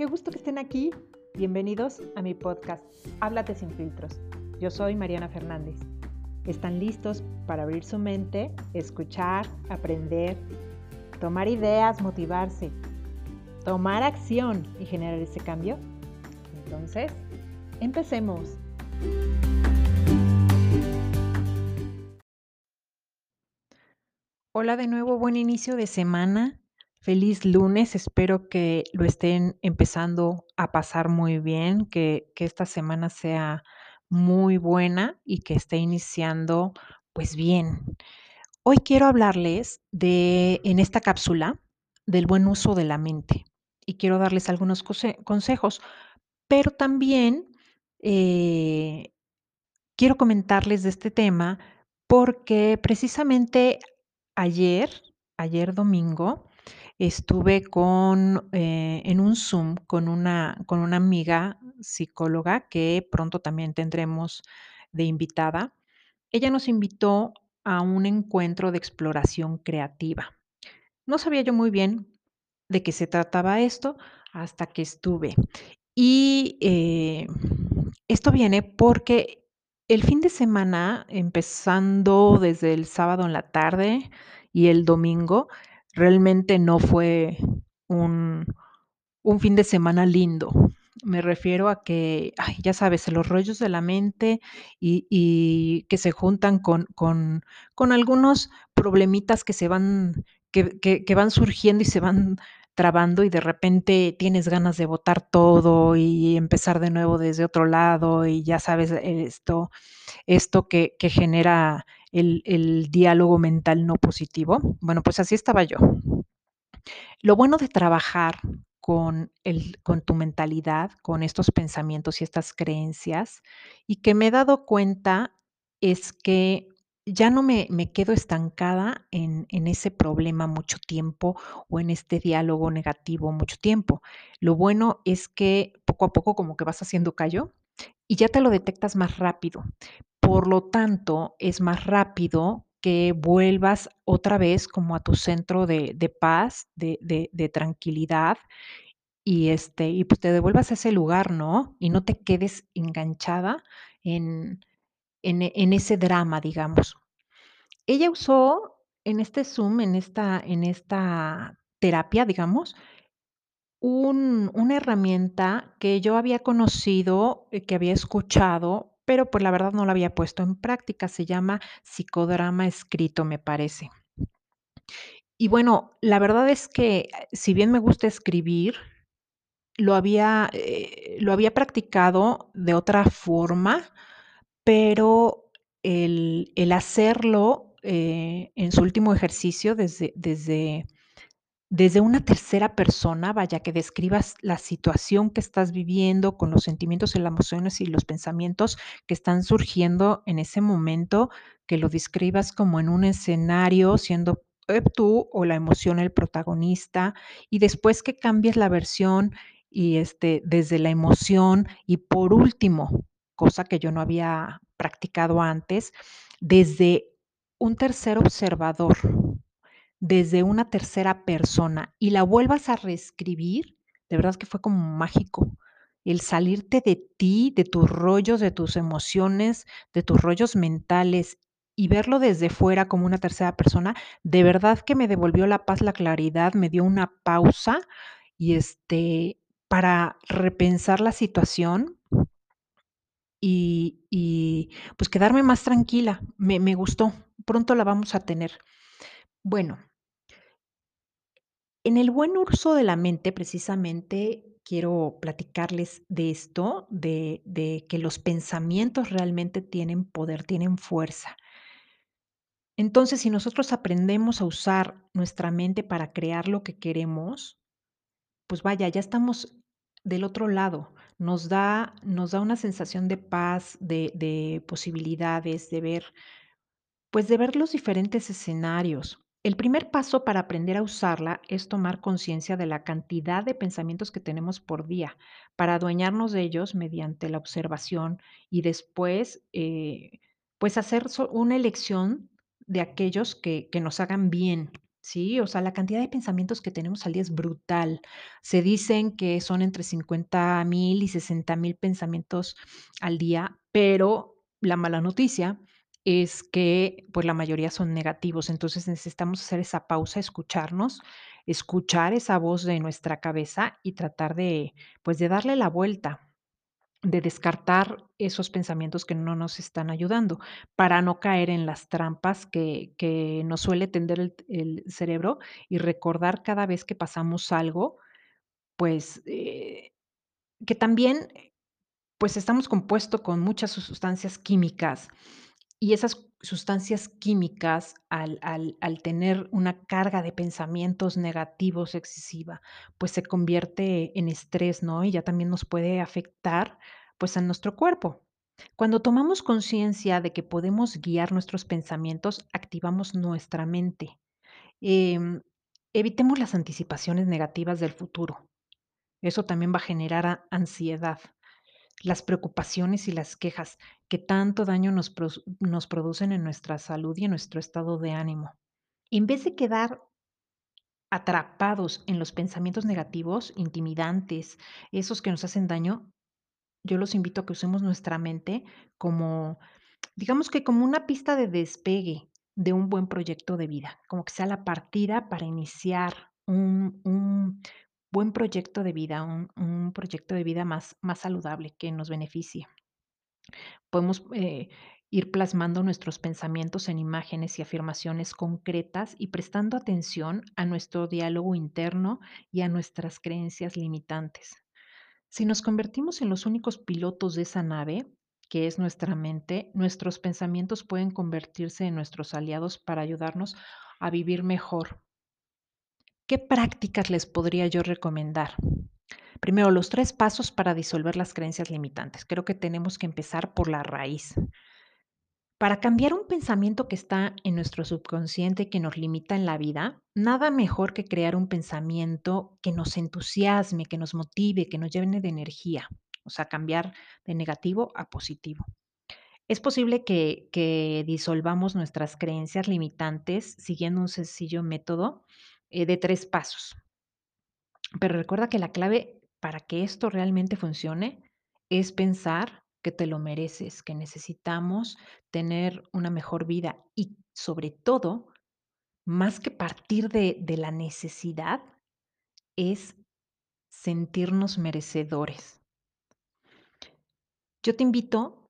qué gusto que estén aquí. Bienvenidos a mi podcast, Háblate sin filtros. Yo soy Mariana Fernández. ¿Están listos para abrir su mente, escuchar, aprender, tomar ideas, motivarse, tomar acción y generar ese cambio? Entonces, empecemos. Hola de nuevo, buen inicio de semana. Feliz lunes, espero que lo estén empezando a pasar muy bien, que, que esta semana sea muy buena y que esté iniciando pues bien. Hoy quiero hablarles de, en esta cápsula, del buen uso de la mente y quiero darles algunos consejos, pero también eh, quiero comentarles de este tema porque precisamente ayer, ayer domingo, estuve con, eh, en un Zoom con una, con una amiga psicóloga que pronto también tendremos de invitada. Ella nos invitó a un encuentro de exploración creativa. No sabía yo muy bien de qué se trataba esto hasta que estuve. Y eh, esto viene porque el fin de semana, empezando desde el sábado en la tarde y el domingo, realmente no fue un, un fin de semana lindo. Me refiero a que, ya sabes, los rollos de la mente y, y que se juntan con, con, con, algunos problemitas que se van, que, que, van surgiendo y se van trabando y de repente tienes ganas de botar todo y empezar de nuevo desde otro lado y ya sabes esto, esto que, que genera el, diálogo mental no positivo. Bueno, pues así estaba yo. Lo bueno de trabajar con, el, con tu mentalidad, con estos pensamientos y estas creencias, y que me he dado cuenta es que ya no me, me quedo estancada en, en, ese problema mucho tiempo o en este diálogo negativo mucho tiempo. Lo bueno es que poco a poco como que vas haciendo callo y ya te lo detectas más rápido. Por lo tanto, es más rápido que vuelvas otra vez como a tu centro de, de paz, de, de, tranquilidad y, este, y pues te devuelvas a ese lugar, ¿no? Y no te quedes enganchada en, en, en ese drama, digamos. Ella usó en este Zoom, en esta, en esta terapia, digamos, un, una herramienta que yo había conocido, eh, que había escuchado, pero pues la verdad no la había puesto en práctica. Se llama psicodrama escrito, me parece. Y bueno, la verdad es que si bien me gusta escribir, lo había, eh, lo había practicado de otra forma, pero el, el hacerlo eh, en su último ejercicio desde, desde desde una tercera persona, vaya, que describas la situación que estás viviendo con los sentimientos y las emociones y los pensamientos que están surgiendo en ese momento, que lo describas como en un escenario, siendo eh, tú o la emoción el protagonista, y después que cambies la versión y este, desde la emoción, y por último, cosa que yo no había practicado antes, desde un tercer observador, desde una tercera persona y la vuelvas a reescribir, de verdad que fue como mágico. El salirte de ti, de tus rollos, de tus emociones, de tus rollos mentales y verlo desde fuera como una tercera persona, de verdad que me devolvió la paz, la claridad, me dio una pausa y este para repensar la situación y, y pues quedarme más tranquila. Me, me gustó. Pronto la vamos a tener. Bueno, en el buen uso de la mente, precisamente, quiero platicarles de esto, de, de, que los pensamientos realmente tienen poder, tienen fuerza. Entonces, si nosotros aprendemos a usar nuestra mente para crear lo que queremos, pues vaya, ya estamos del otro lado. Nos da, nos da una sensación de paz, de, de posibilidades, de ver, pues de ver los diferentes escenarios. El primer paso para aprender a usarla es tomar conciencia de la cantidad de pensamientos que tenemos por día, para adueñarnos de ellos mediante la observación y después, eh, pues hacer una elección de aquellos que, que nos hagan bien, Sí, o sea, la cantidad de pensamientos que tenemos al día es brutal. Se dicen que son entre 50,000 y 60,000 pensamientos al día, pero la mala noticia es que, pues, la mayoría son negativos. Entonces, necesitamos hacer esa pausa, escucharnos, escuchar esa voz de nuestra cabeza y tratar de, pues, de darle la vuelta. De descartar esos pensamientos que no nos están ayudando, para no caer en las trampas que que nos suele tender el cerebro y recordar cada vez que pasamos algo, pues, eh, que también, pues, estamos compuesto con muchas sustancias químicas, y esas sustancias químicas al tener una carga de pensamientos negativos excesiva, pues, se convierte en estrés, ¿no? Y ya también nos puede afectar, pues, a nuestro cuerpo. Cuando tomamos conciencia de que podemos guiar nuestros pensamientos, activamos nuestra mente. Em, evitemos las anticipaciones negativas del futuro. Eso también va a generar ansiedad. Las preocupaciones y las quejas que tanto daño nos nos producen en nuestra salud y en nuestro estado de ánimo. En vez de quedar atrapados en los pensamientos negativos, intimidantes, esos que nos hacen daño, yo los invito a que usemos nuestra mente como, digamos que como una pista de despegue de un buen proyecto de vida, como que sea la partida para iniciar un buen proyecto de vida, un proyecto de vida más más saludable que nos beneficie. Podemos, eh, ir plasmando nuestros pensamientos en imágenes y afirmaciones concretas y prestando atención a nuestro diálogo interno y a nuestras creencias limitantes. Si nos convertimos en los únicos pilotos de esa nave, que es nuestra mente, nuestros pensamientos pueden convertirse en nuestros aliados para ayudarnos a vivir mejor. ¿Qué prácticas les podría yo recomendar? Primero, los 3 pasos para disolver las creencias limitantes. Creo que tenemos que empezar por la raíz. Para cambiar un pensamiento que está en nuestro subconsciente, que nos limita en la vida, nada mejor que crear un pensamiento que nos entusiasme, que nos motive, que nos llene de energía, o sea, cambiar de negativo a positivo. Es posible que que disolvamos nuestras creencias limitantes siguiendo un sencillo método, eh, de 3 pasos. Pero recuerda que la clave para que esto realmente funcione es pensar que te lo mereces, que necesitamos tener una mejor vida y, sobre todo, más que partir de de la necesidad, es sentirnos merecedores. Yo te invito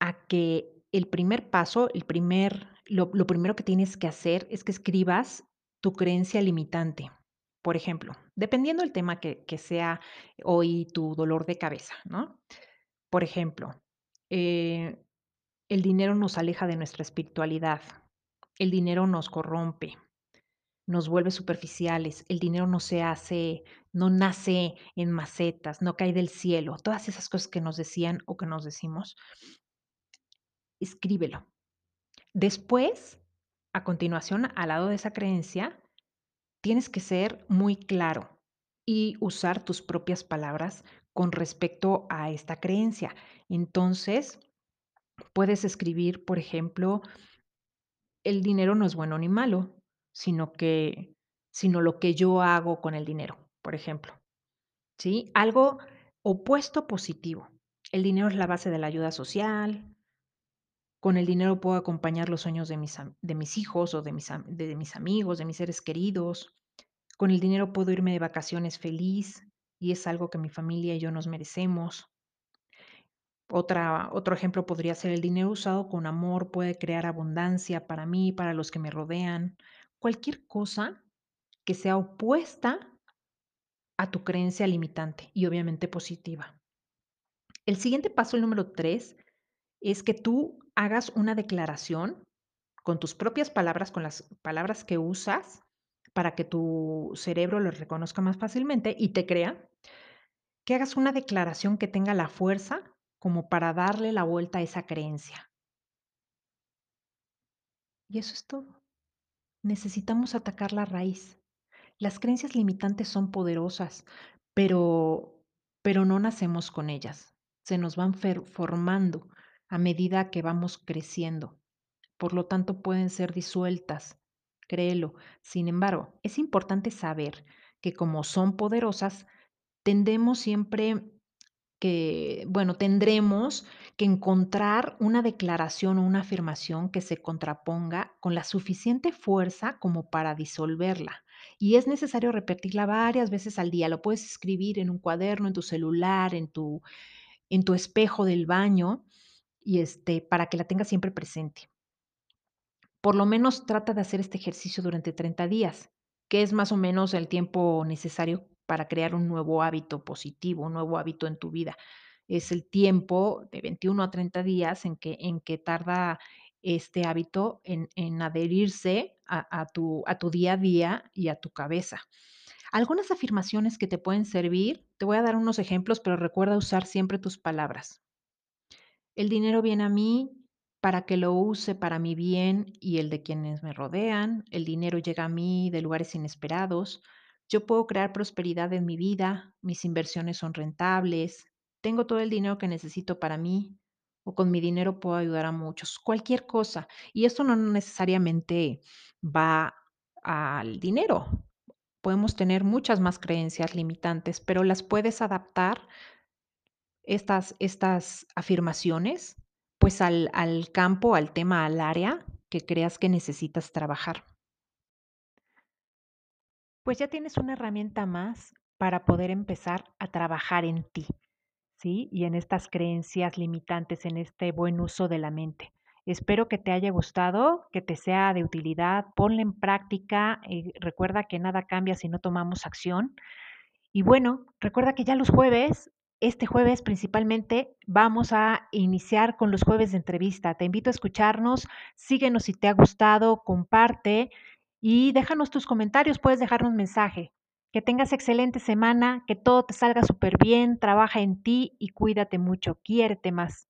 a que el primer paso, el primer lo lo primero que tienes que hacer es que escribas tu creencia limitante. Por ejemplo, dependiendo del tema que que sea hoy tu dolor de cabeza, ¿no? Por ejemplo, eh, el dinero nos aleja de nuestra espiritualidad, el dinero nos corrompe, nos vuelve superficiales, el dinero no se hace no nace en macetas, no cae del cielo, todas esas cosas que nos decían o que nos decimos escríbelo. Después, a continuación, al lado de esa creencia, tienes que ser muy claro y usar tus propias palabras con respecto a esta creencia. Entonces, puedes escribir, por ejemplo el dinero no es bueno ni malo, sino que sino lo que yo hago con el dinero, por ejemplo, ¿sí? Algo opuesto positivo. El dinero es la base de la ayuda social. Con el dinero puedo acompañar los sueños de mis de mis hijos o de mis am de mis amigos, de mis seres queridos. Con el dinero puedo irme de vacaciones feliz, y es algo que mi familia y yo nos merecemos. Otra otro ejemplo podría ser el dinero usado con amor puede crear abundancia para mí, para los que me rodean. Cualquier cosa que sea opuesta a tu creencia limitante y, obviamente, positiva. El siguiente paso, el número 3, es que tú hagas una declaración con tus propias palabras, con las palabras que usas para que tu cerebro lo reconozca más fácilmente y te crea, que hagas una declaración que tenga la fuerza como para darle la vuelta a esa creencia. Y eso es todo. Necesitamos atacar la raíz. Las creencias limitantes son poderosas, pero pero no nacemos con ellas. Se nos van formando a medida que vamos creciendo. Por lo tanto, pueden ser disueltas créelo. Sin embargo, es importante saber que como son poderosas, tendemos siempre que, bueno, tendremos que encontrar una declaración o una afirmación que se contraponga con la suficiente fuerza como para disolverla. Y es necesario repetirla varias veces al día. Lo puedes escribir en un cuaderno, en tu celular, en tu, en tu espejo del baño, y este, para que la tengas siempre presente. Por lo menos trata de hacer este ejercicio durante 30 días, que es más o menos el tiempo necesario para crear un nuevo hábito positivo, un nuevo hábito en tu vida. Es el tiempo de 21 a 30 días en que, en que tarda este hábito en, en adherirse a, a tu, a tu día a día y a tu cabeza. Algunas afirmaciones que te pueden servir, te voy a dar unos ejemplos, pero recuerda usar siempre tus palabras. El dinero viene a mí para que lo use para mi bien y el de quienes me rodean. El dinero llega a mí de lugares inesperados. Yo puedo crear prosperidad en mi vida. Mis inversiones son rentables. Tengo todo el dinero que necesito para mí. O con mi dinero puedo ayudar a muchos. Cualquier cosa. Y esto no necesariamente va al dinero. Podemos tener muchas más creencias limitantes, pero las puedes adaptar estas, estas afirmaciones, pues al, al campo, al tema, al área que creas que necesitas trabajar. Pues ya tienes una herramienta más para poder empezar a trabajar en ti, ¿sí? Y en estas creencias limitantes, en este buen uso de la mente. Espero que te haya gustado, que te sea de utilidad. Ponla en práctica. y recuerda que nada cambia si no tomamos acción. Y bueno, recuerda que ya los jueves este jueves principalmente vamos a iniciar con los jueves de entrevista. Te invito a escucharnos, síguenos si te ha gustado, comparte y déjanos tus comentarios, puedes dejarnos mensaje. Que tengas excelente semana, que todo te salga súper bien, trabaja en ti y cuídate mucho, quiérete más.